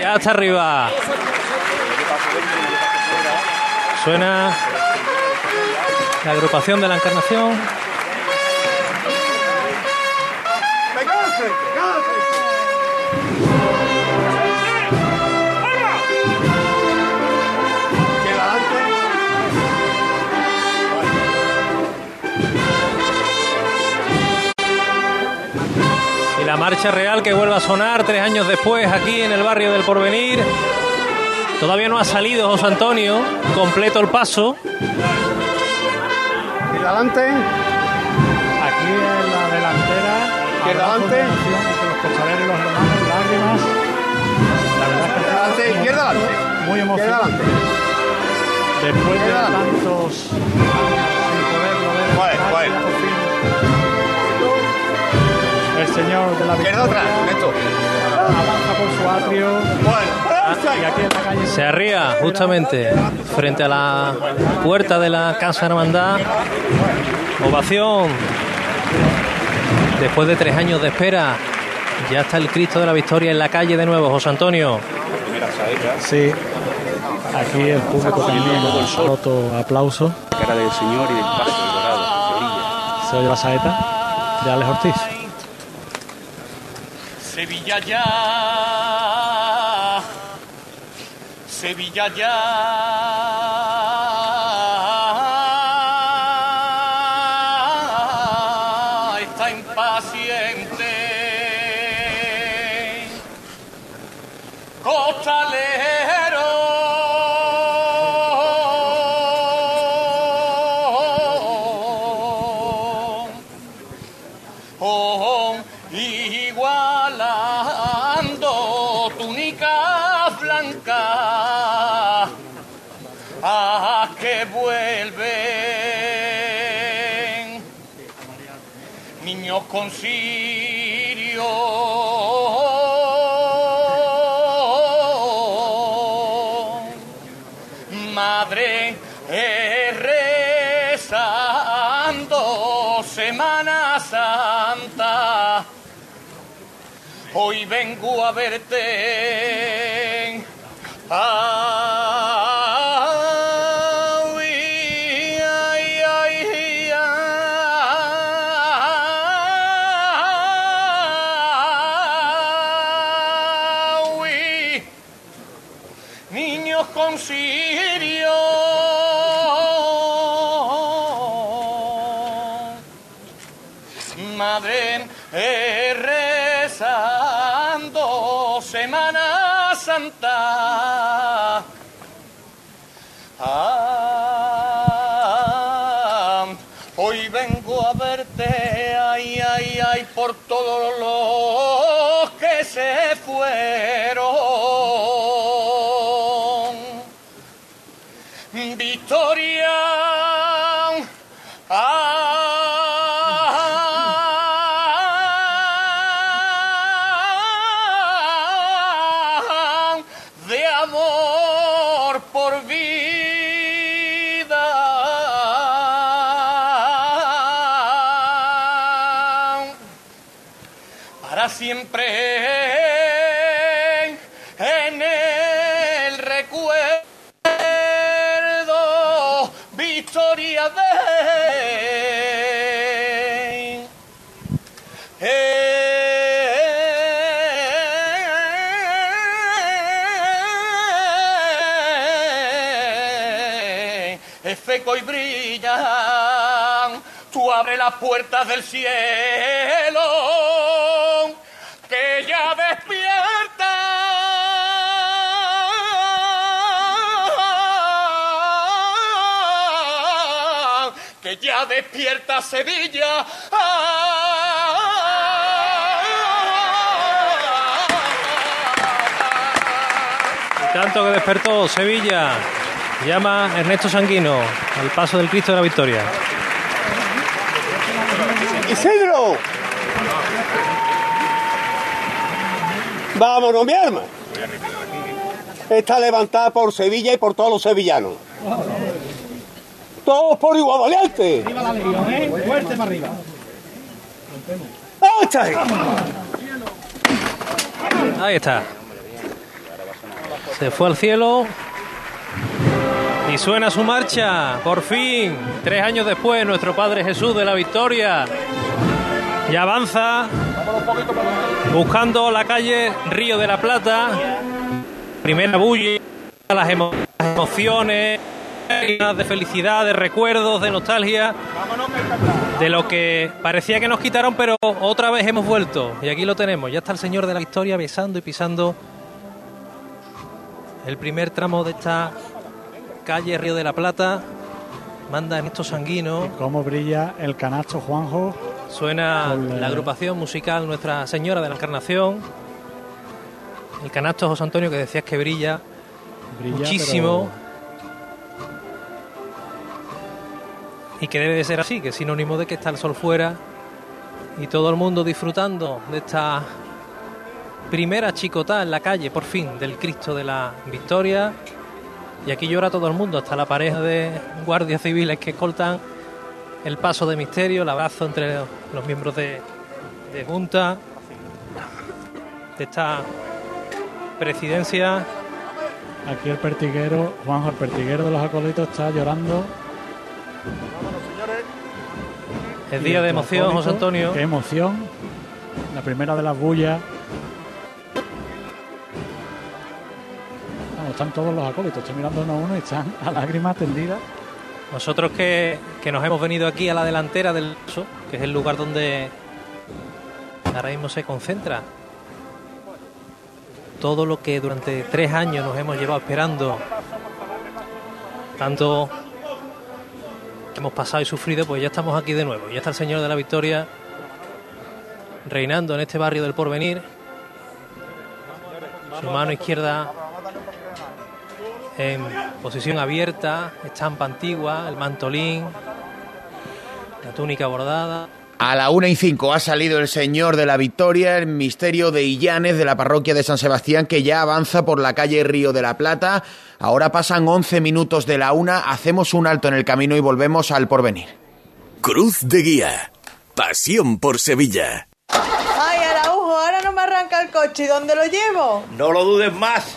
Ya está arriba. Suena la agrupación de la Encarnación. Y la marcha real que vuelve a sonar tres años después aquí en el barrio del Porvenir. Todavía no ha salido José Antonio, completo el paso. Y adelante. Aquí en la delantera. Adelante. Los y los hermanos, lágrimas. La verdad es que Adelante, izquierda adelante. muy emocionante. adelante. Después de tantos sin poderlo ver. El señor de la Izquierda atrás. Avanza por su atrio. Bueno, Y aquí en la calle Se arría justamente frente a la puerta de la Casa Hermandad. Ovación. Después de tres años de espera, ya está el Cristo de la Victoria en la calle de nuevo, José Antonio. Sí. Aquí el público también roto aplauso. cara del Señor y del paso dorado. Se oye la saeta de Alex Ortiz. Sevilla ya, Sevilla ya está impaciente. Costalero. Niños con cirio madre eh, rezando Semana Santa hoy vengo a verte. Madre eh, rezando Semana Santa. Ah, hoy vengo a verte, ay, ay, ay, por todos los que se fueron. Abre las puertas del cielo que ya despierta, que ya despierta Sevilla. Tanto que despertó Sevilla. Llama Ernesto Sanguino al paso del Cristo de la Victoria. Vámonos, mi arma. Está levantada por Sevilla y por todos los sevillanos. Todos por igual valiente. Fuerte para arriba. Ahí está. Se fue al cielo y suena su marcha. Por fin, tres años después, nuestro Padre Jesús de la Victoria. Y avanza buscando la calle Río de la Plata. Primera bulla, las emo- las emociones, de felicidad, de recuerdos, de nostalgia. de lo que parecía que nos quitaron, pero otra vez hemos vuelto. Y aquí lo tenemos. Ya está el Señor de la Victoria besando y pisando el primer tramo de esta calle Río de la Plata. Manda en estos sanguinos. ¿Cómo brilla el canasto, Juanjo? Suena la agrupación musical Nuestra Señora de la Encarnación. El canasto José Antonio que decías que brilla, Brilla, muchísimo. Y que debe de ser así, que es sinónimo de que está el sol fuera y todo el mundo disfrutando de esta primera chicotá en la calle, por fin, del Cristo de la Victoria. Y aquí llora todo el mundo, hasta la pareja de guardias civiles que escoltan el paso de misterio, el abrazo entre los miembros de, de Junta, de esta presidencia. Aquí el pertiguero, Juanjo, el pertiguero de los acólitos está llorando. Es Y día el de emoción, acólito, José Antonio. Qué emoción. La primera de las bullas. Vamos, están todos los acólitos. Estoy mirando uno a uno y están a lágrimas tendidas. Nosotros que, que nos hemos venido aquí a la delantera del paso, que es el lugar donde ahora mismo se concentra todo lo que durante tres años nos hemos llevado esperando, tanto que hemos pasado y sufrido, pues ya estamos aquí de nuevo. Ya está el Señor de la Victoria reinando en este barrio del Porvenir. Su mano izquierda en posición abierta, estampa antigua, el mantolín, la túnica bordada. A la una y cinco ha salido el Señor de la Victoria, el misterio de Illanes de la parroquia de San Sebastián, que ya avanza por la calle Río de la Plata. Ahora pasan 11 minutos de la una, hacemos un alto en el camino y volvemos al porvenir. Cruz de Guía. Pasión por Sevilla. Ay, Araujo, ahora no me arranca el coche. ¿Y dónde lo llevo? No lo dudes más.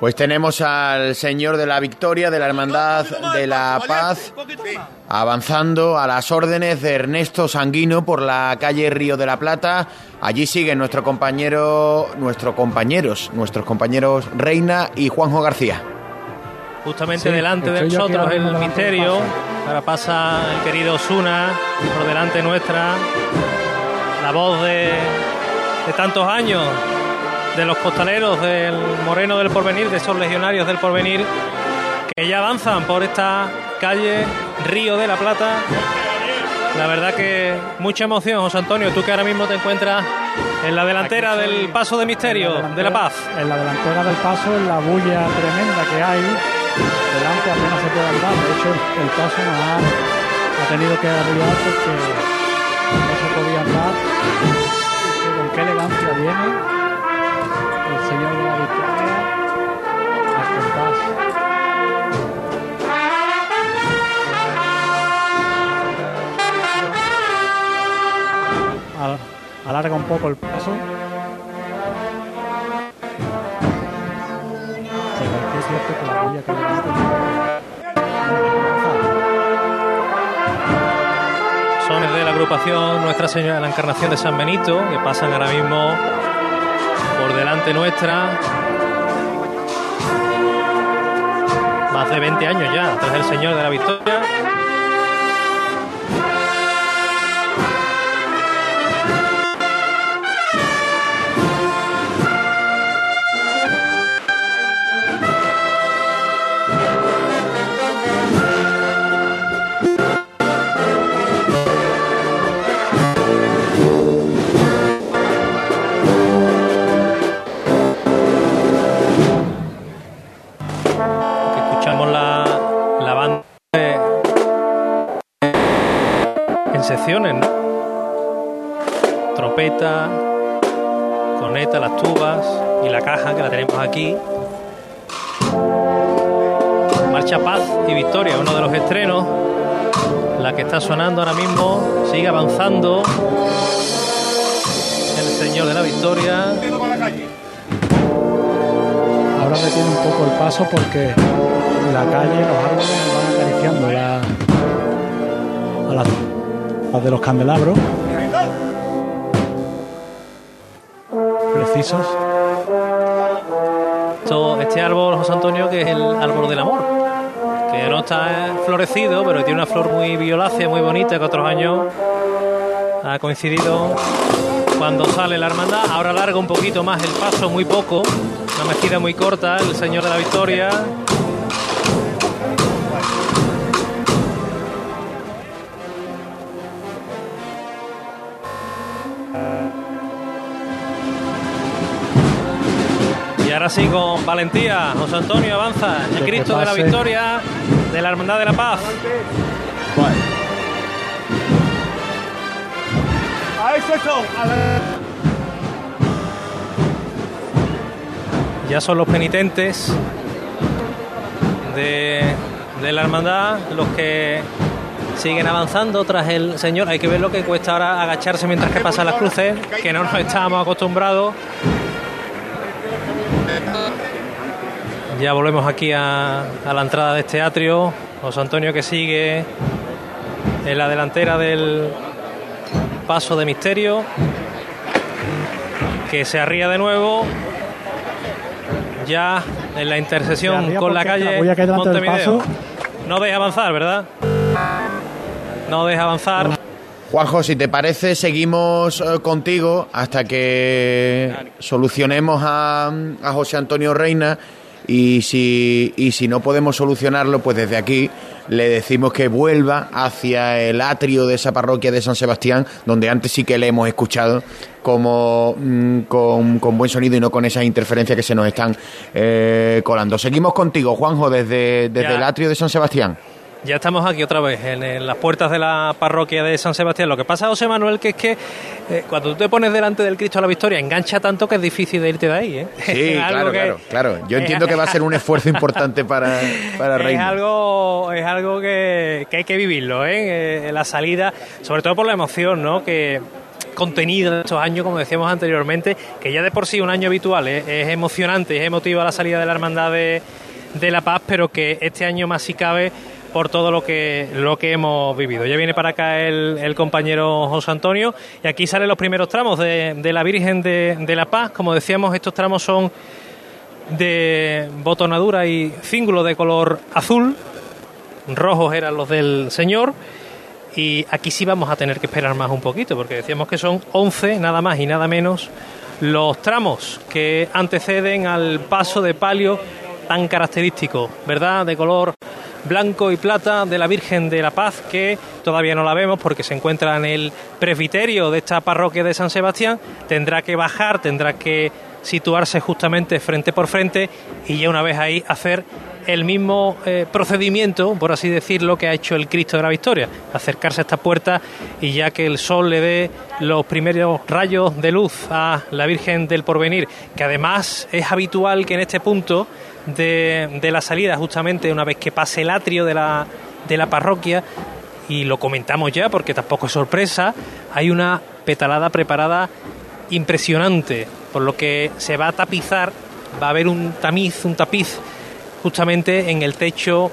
Pues tenemos al Señor de la Victoria, de la Hermandad de la Paz, avanzando a las órdenes de Ernesto Sanguino por la calle Río de la Plata. Allí siguen nuestro compañero, nuestros compañeros, nuestros compañeros Reina y Juanjo García. Justamente Sí, delante de nosotros el misterio. Ahora pasa el querido Osuna por delante nuestra. La voz de, de tantos años de los costaleros del Moreno del Porvenir, de esos legionarios del Porvenir, que ya avanzan por esta calle Río de la Plata. La verdad que mucha emoción, José Antonio, tú que ahora mismo te encuentras en la delantera del Paso de Misterio, de la Paz. En la delantera del paso, en la bulla tremenda que hay, delante apenas se puede andar. De hecho, el paso nos ha, ha tenido que arribar porque no se podía andar. Y Con qué elegancia viene señor de la victoria Alarga un poco el paso. Pero es Sones de la agrupación Nuestra Señora de la Encarnación de San Benito, que pasan ahora mismo por delante nuestra. Más de 20 años ya, tras el Señor de la Victoria. Está sonando ahora mismo sigue avanzando. El Señor de la Victoria. Ahora detiene un poco el paso porque la calle, los árboles van acariciando la, a las, las de los candelabros. Precisos. Esto- este árbol, José Antonio, que es el árbol del amor, no está florecido, pero tiene una flor muy violácea, muy bonita, que otros años ha coincidido cuando sale la hermandad. Ahora larga un poquito más el paso, muy poco, una mezquita muy corta, el Señor de la Victoria. Ahora sí, con valentía, José Antonio avanza, el Cristo de la. Victoria, de la Hermandad de la Paz. A ver. Ya son los penitentes de, de la hermandad los que siguen avanzando tras el Señor. Hay que ver lo que cuesta ahora agacharse mientras que pasan las cruces, que no nos estábamos acostumbrados. Ya volvemos aquí a, a la entrada de este atrio. José Antonio que sigue en la delantera del paso de misterio, que se arría de nuevo ya en la Se intersección con la calle la Montevideo. paso. No deja avanzar, ¿verdad? No deja avanzar. Juanjo, si te parece, seguimos eh, contigo hasta que solucionemos a, a José Antonio Reina y si, y si no podemos solucionarlo, pues desde aquí le decimos que vuelva hacia el atrio de esa parroquia de San Sebastián, donde antes sí que le hemos escuchado como mm, con, con buen sonido y no con esas interferencias que se nos están eh, colando. Seguimos contigo, Juanjo, desde, desde Ya. el atrio de San Sebastián. Ya estamos aquí otra vez en, en las puertas de la parroquia de San Sebastián. Lo que pasa, José Manuel, que es que eh, cuando tú te pones delante del Cristo de la Victoria, engancha tanto que es difícil de irte de ahí. ¿eh? Sí, Es claro, que- claro, claro. Yo entiendo que va a ser un esfuerzo importante para, para es Reina. algo, es algo que, que hay que vivirlo, ¿eh? Eh, La salida, sobre todo por la emoción, ¿no? Que contenido de estos años, como decíamos anteriormente, que ya de por sí un año habitual ¿eh? es emocionante, es emotiva la salida de la Hermandad de, de la Paz, pero que este año más si cabe por todo lo que lo que hemos vivido. Ya viene para acá el, el compañero José Antonio y aquí salen los primeros tramos de, la Virgen de, de la Paz. Como decíamos, estos tramos son de botonadura y cíngulo de color azul. Rojos eran los del señor. Y aquí sí vamos a tener que esperar más un poquito, porque decíamos que son 11, nada más y nada menos, los tramos que anteceden al paso de palio tan característico, ¿verdad? De color blanco y plata de la Virgen de la Paz, que todavía no la vemos porque se encuentra en el presbiterio de esta parroquia de San Sebastián. Tendrá que bajar, tendrá que situarse justamente frente por frente y ya una vez ahí hacer el mismo eh, procedimiento, por así decirlo, que ha hecho el Cristo de la Victoria, acercarse a esta puerta y ya que el sol le dé los primeros rayos de luz a la Virgen del Porvenir, que además es habitual que en este punto de, de la salida, justamente una vez que pase el atrio de la, de la parroquia, y lo comentamos ya porque tampoco es sorpresa, hay una petalada preparada impresionante, por lo que se va a tapizar, va a haber un tamiz, un tapiz justamente en el techo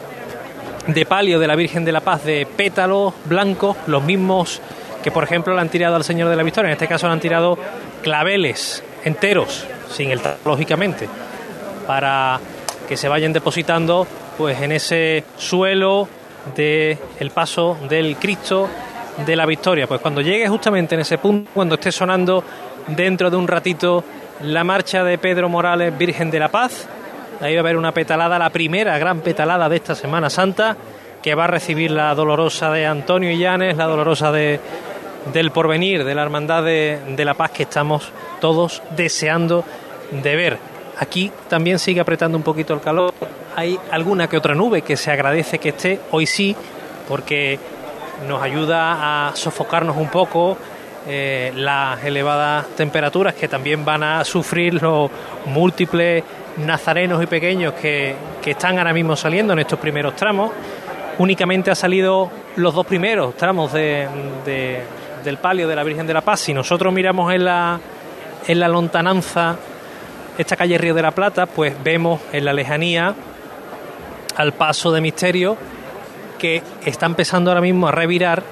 de palio de la Virgen de la Paz de pétalos blancos, los mismos que por ejemplo le han tirado al Señor de la Victoria, en este caso le han tirado claveles enteros, sin el lógicamente, para que se vayan depositando pues en ese suelo del el paso del Cristo de la Victoria. Pues cuando llegue justamente en ese punto, cuando esté sonando dentro de un ratito la marcha de Pedro Morales, Virgen de la Paz, ahí va a haber una petalada, la primera gran petalada de esta Semana Santa, que va a recibir la dolorosa de Antonio Illanes, la dolorosa de, del porvenir, de la Hermandad de, de la Paz que estamos todos deseando de ver. Aquí también sigue apretando un poquito el calor. Hay alguna que otra nube que se agradece que esté hoy sí, porque nos ayuda a sofocarnos un poco eh, las elevadas temperaturas que también van a sufrir los múltiples nazarenos y pequeños que, que están ahora mismo saliendo en estos primeros tramos. Únicamente ha salido los dos primeros tramos de, de, del palio de la Virgen de la Paz. Si nosotros miramos en la, en la lontananza esta calle Río de la Plata, pues vemos en la lejanía al paso de Misterio que está empezando ahora mismo a revirar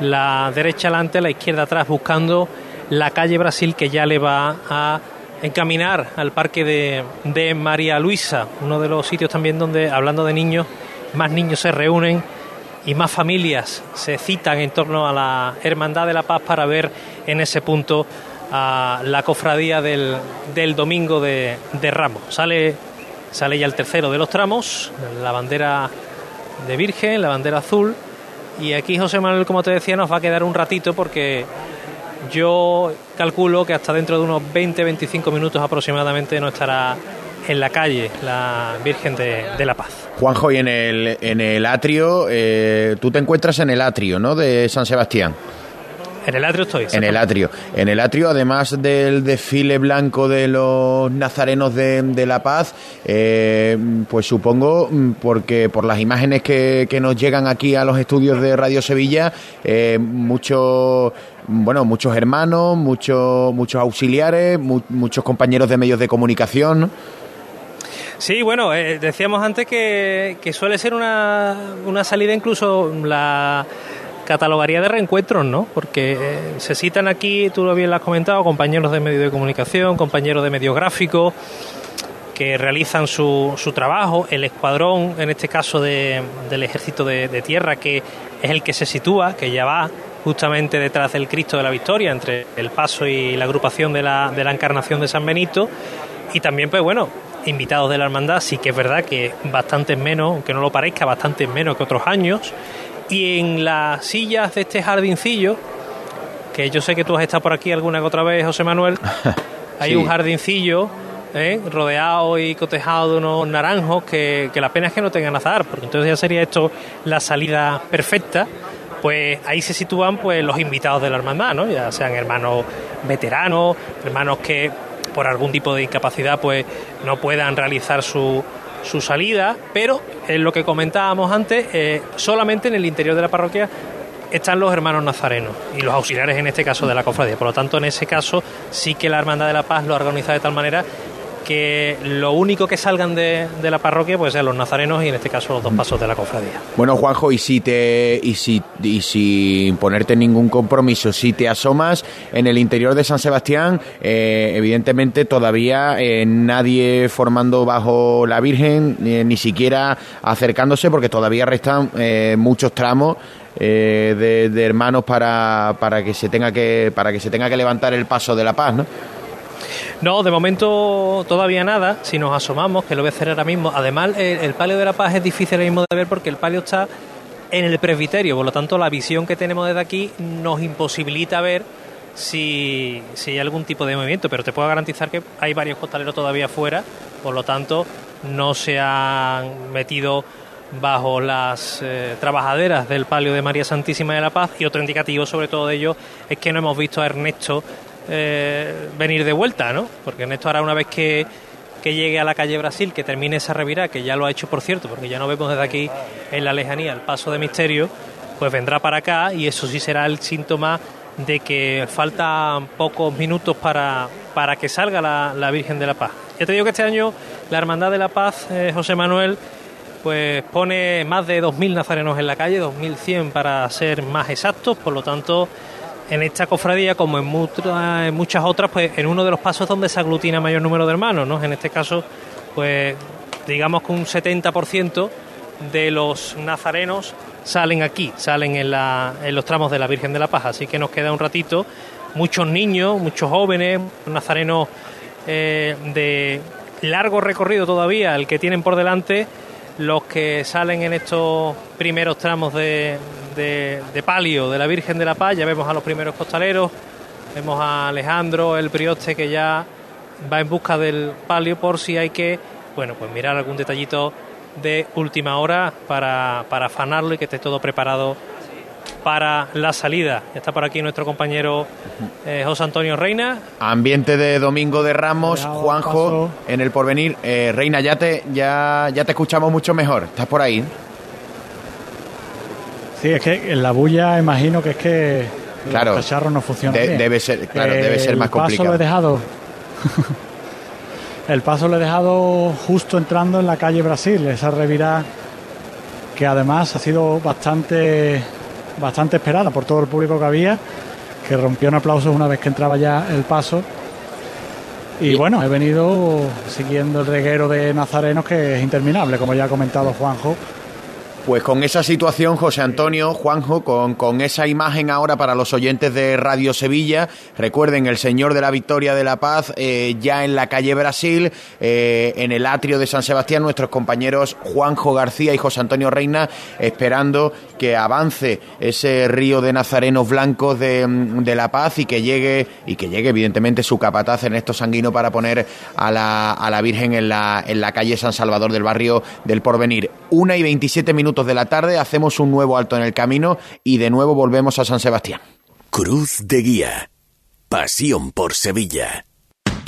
la derecha adelante, la izquierda atrás, buscando la calle Brasil que ya le va a encaminar al parque de, de María Luisa, uno de los sitios también donde, hablando de niños, más niños se reúnen y más familias se citan en torno a la Hermandad de la Paz para ver en ese punto a la cofradía del, del domingo de, de, Ramos. Sale, sale ya el tercero de los tramos, la bandera de Virgen, la bandera azul. Y aquí José Manuel, como te decía, nos va a quedar un ratito porque yo calculo que hasta dentro de unos 20-25 minutos aproximadamente no estará en la calle la Virgen de, de la Paz. Juanjo, y en el, en el atrio, eh, tú te encuentras en el atrio, ¿no? De San Sebastián. En el atrio estoy. En el atrio. En el atrio, además del desfile blanco de los nazarenos de, de La Paz, eh, pues supongo, porque por las imágenes que, que, nos llegan aquí a los estudios de Radio Sevilla, eh, muchos, bueno, muchos hermanos, muchos, muchos auxiliares, mu muchos compañeros de medios de comunicación. Sí, bueno, eh, decíamos antes que, que suele ser una, una salida incluso la catalogaría de reencuentros, ¿no? Porque eh, se citan aquí, tú lo bien lo has comentado, compañeros de medios de comunicación, compañeros de medios gráficos que realizan su, su trabajo, el escuadrón, en este caso de, del ejército de, tierra, que es el que se sitúa, que ya va justamente detrás del Cristo de la Victoria, entre el paso y la agrupación de la, de la Encarnación de San Benito, y también, pues bueno, invitados de la hermandad, sí que es verdad que bastantes menos, aunque no lo parezca, bastantes menos que otros años, y en las sillas de este jardincillo, que yo sé que tú has estado por aquí alguna que otra vez, José Manuel, hay sí. un jardincillo ¿eh? rodeado y cotejado de unos naranjos que, que, la pena es que no tengan azar, porque entonces ya sería esto la salida perfecta. Pues ahí se sitúan pues los invitados de la hermandad, ¿no? ya sean hermanos veteranos, hermanos que por algún tipo de incapacidad pues no puedan realizar su, su salida, pero en lo que comentábamos antes, eh, solamente en el interior de la parroquia están los hermanos nazarenos y los auxiliares en este caso de la cofradía. Por lo tanto, en ese caso sí que la Hermandad de la Paz lo organiza de tal manera que lo único que salgan de, de, la parroquia pues sean los nazarenos y en este caso los dos pasos de la cofradía. Bueno, Juanjo, y si te y si y sin ponerte ningún compromiso, si te asomas en el interior de San Sebastián, eh, evidentemente todavía eh, nadie formando bajo la Virgen, eh, ni siquiera acercándose, porque todavía restan eh, muchos tramos de, de, hermanos para, para que se tenga que para que se tenga que levantar el paso de la paz, ¿no? No, de momento todavía nada. Si nos asomamos, que lo voy a hacer ahora mismo. Además, el, palio de la paz es difícil ahora mismo de ver porque el palio está en el presbiterio. Por lo tanto, la visión que tenemos desde aquí nos imposibilita ver si, si hay algún tipo de movimiento. Pero te puedo garantizar que hay varios costaleros todavía afuera. Por lo tanto, no se han metido bajo las eh, trabajaderas del palio de María Santísima de la Paz y otro indicativo sobre todo de ello es que no hemos visto a Ernesto eh, venir de vuelta, ¿no? Porque Ernesto ahora una vez que, que llegue a la calle Brasil, que termine esa revirada, que ya lo ha hecho por cierto, porque ya no vemos desde aquí en la lejanía el paso de misterio, pues vendrá para acá y eso sí será el síntoma de que faltan pocos minutos para, para que salga la, Virgen de la Paz. Ya te digo que este año la Hermandad de la Paz, eh, José Manuel, pues pone más de 2.000 nazarenos en la calle, 2.100 para ser más exactos, por lo tanto, en esta cofradía, como en, muchas otras, pues en uno de los pasos donde se aglutina mayor número de hermanos, ¿no? En este caso, pues digamos que un 70% de los nazarenos salen aquí, salen en, los tramos de la Virgen de la Paz, así que nos queda un ratito, muchos niños, muchos jóvenes, nazarenos eh, de largo recorrido todavía, el que tienen por delante, los que salen en estos primeros tramos de, de- palio de la Virgen de la Paz, ya vemos a los primeros costaleros, vemos a Alejandro, el prioste que ya va en busca del palio por si hay que, bueno, pues mirar algún detallito de última hora para, para afanarlo y que esté todo preparado para la salida. Ya está por aquí nuestro compañero eh, José Antonio Reina. Ambiente de Domingo de Ramos, Juanjo, en el porvenir. Eh, Reina, ya te, ya, ya te escuchamos mucho mejor. ¿Estás por ahí? Sí, es que en la bulla imagino que es que Claro. los cacharros no funcionan De- bien. debe ser- claro, debe ser el más paso complicado. lo he dejado... el paso lo he dejado justo entrando en la calle Brasil, esa revirada que además ha sido bastante, bastante esperada por todo el público que había, que rompió en aplausos una vez que entraba ya el paso. Y bueno, he venido siguiendo el reguero de nazarenos que es interminable, como ya ha comentado Juanjo. Pues con esa situación, José Antonio, Juanjo, con, con esa imagen ahora para los oyentes de Radio Sevilla, recuerden el Señor de la Victoria de la Paz eh, ya en la calle Brasil, eh, en el atrio de San Sebastián, nuestros compañeros Juanjo García y José Antonio Reina esperando que avance ese río de nazarenos blancos de, de la Paz y que llegue, y que llegue evidentemente su capataz Ernesto Sanguino para poner a la, a la Virgen en la, en la calle San Salvador del barrio del Porvenir. Una y 27 minutos de la tarde, hacemos un nuevo alto en el camino y de nuevo volvemos a San Sebastián. Cruz de Guía. Pasión por Sevilla.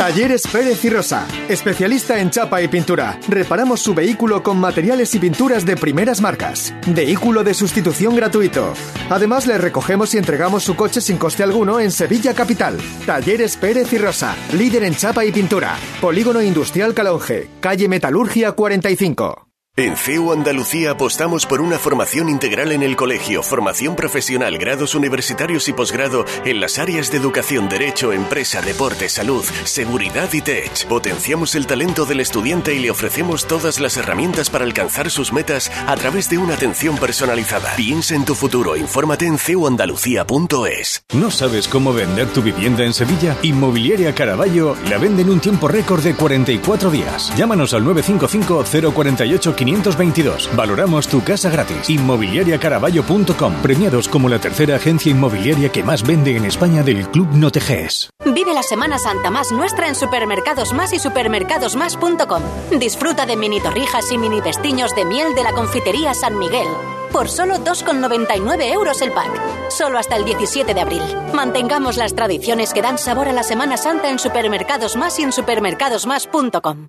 Talleres Pérez y Rosa, especialista en chapa y pintura. Reparamos su vehículo con materiales y pinturas de primeras marcas. Vehículo de sustitución gratuito. Además, le recogemos y entregamos su coche sin coste alguno en Sevilla Capital. Talleres Pérez y Rosa, líder en chapa y pintura. Polígono Industrial Calonge, calle Metalurgia 45. En CEU Andalucía apostamos por una formación integral en el colegio, formación profesional, grados universitarios y posgrado en las áreas de educación, derecho, empresa, deporte, salud, seguridad y tech. Potenciamos el talento del estudiante y le ofrecemos todas las herramientas para alcanzar sus metas a través de una atención personalizada. Piensa en tu futuro, infórmate en ceuandalucía.es. ¿No sabes cómo vender tu vivienda en Sevilla? Inmobiliaria Caraballo la vende en un tiempo récord de 44 días. Llámanos al 955 048 522. Valoramos tu casa gratis. Inmobiliariacaraballo.com. Premiados como la tercera agencia inmobiliaria que más vende en España del Club Noteges. Vive la Semana Santa más nuestra en Supermercados Más y supermercadosmás.com. Disfruta de mini torrijas y mini vestiños de miel de la confitería San Miguel. Por solo 2,99 euros el pack. Solo hasta el 17 de abril. Mantengamos las tradiciones que dan sabor a la Semana Santa en Supermercados Más y en supermercadosmás.com.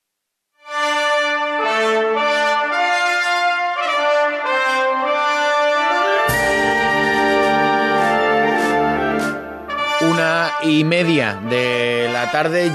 Y media de la tarde.